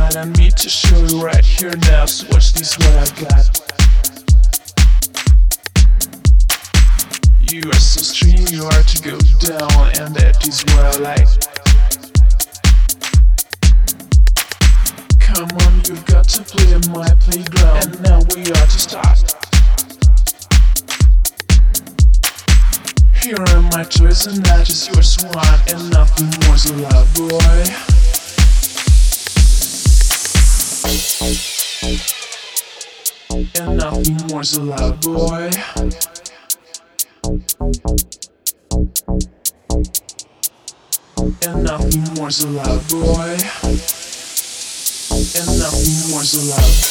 on me to show you right here now. So watch this what I got. You are so stream, you are to go down, and that is what I like. Come on, you've got to play my playground, and now we are to start. Here are my toys, and that is your swan, and nothing more's allowed, boy. And nothing more's allowed, boy. And nothing more's allowed, boy. And nothing more's allowed.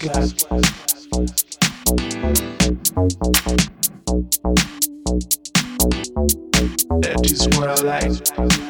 That is what I like.